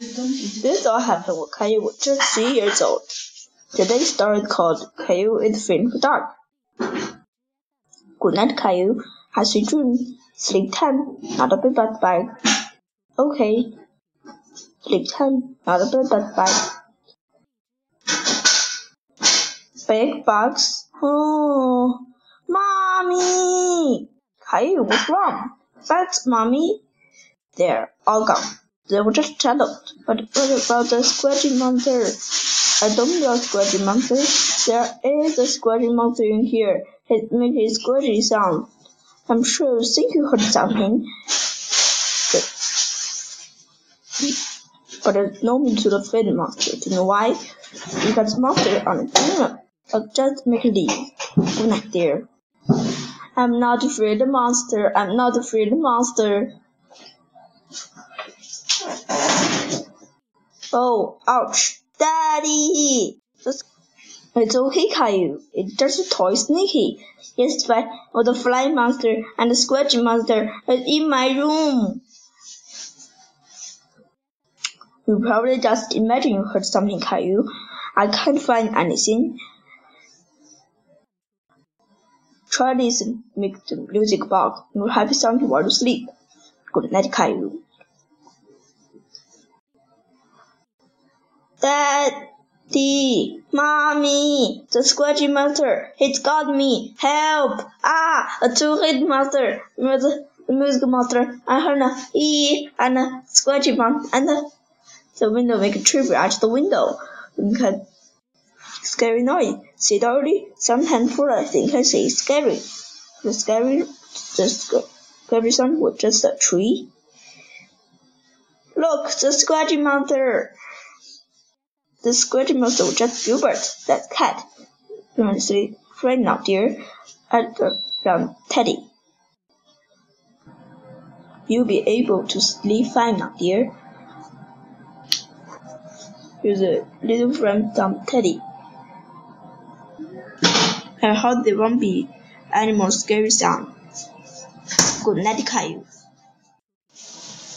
This all happened when Caillou was just three years old. Today's story is called Caillou is Afraid of Dark. Good night, Caillou. Have sweet dreams. Sleep tight, not a bit but bye. Okay. Sleep tight, not a bit but bye. Big bugs. Oh, mommy! Caillou, what's wrong? That's mommy. They're all gone. They were just settled. But what about the squidgy monster? I don't know squidgy monster. There is a squidgy monster in here. It makes a squidgy sound. I'm sure you think you heard something. But no need to the afraid monster. Do you know why? Because monsters are not uh, just make leave. Good night, dear. I'm not afraid of monster. I'm not afraid of monster. Oh, ouch. Daddy! It's okay, Caillou. It's just a toy sneaky. Yes, but oh, the fly monster and the scratch monster is in my room. You probably just imagine you heard something, Caillou. I can't find anything. Try this make the music box. You'll have something while you sleep. Good night, Caillou. Daddy, mommy, the squidgy monster, it's got me. Help! Ah, a two-headed monster, the music monster, and her e and a squidgy monster, and the, the window make a tribute at the window. Can scary noise. See already? Sometimes for I think I say scary. The scary, the scary sound was just a tree. Look, the scratchy monster. The scratchy monster was just Gilbert, that cat. Don't right now, dear. At the round Teddy. You'll be able to sleep fine now, dear. With a little friend from Teddy. I hope there won't be any more scary sounds. Good night, Caillou.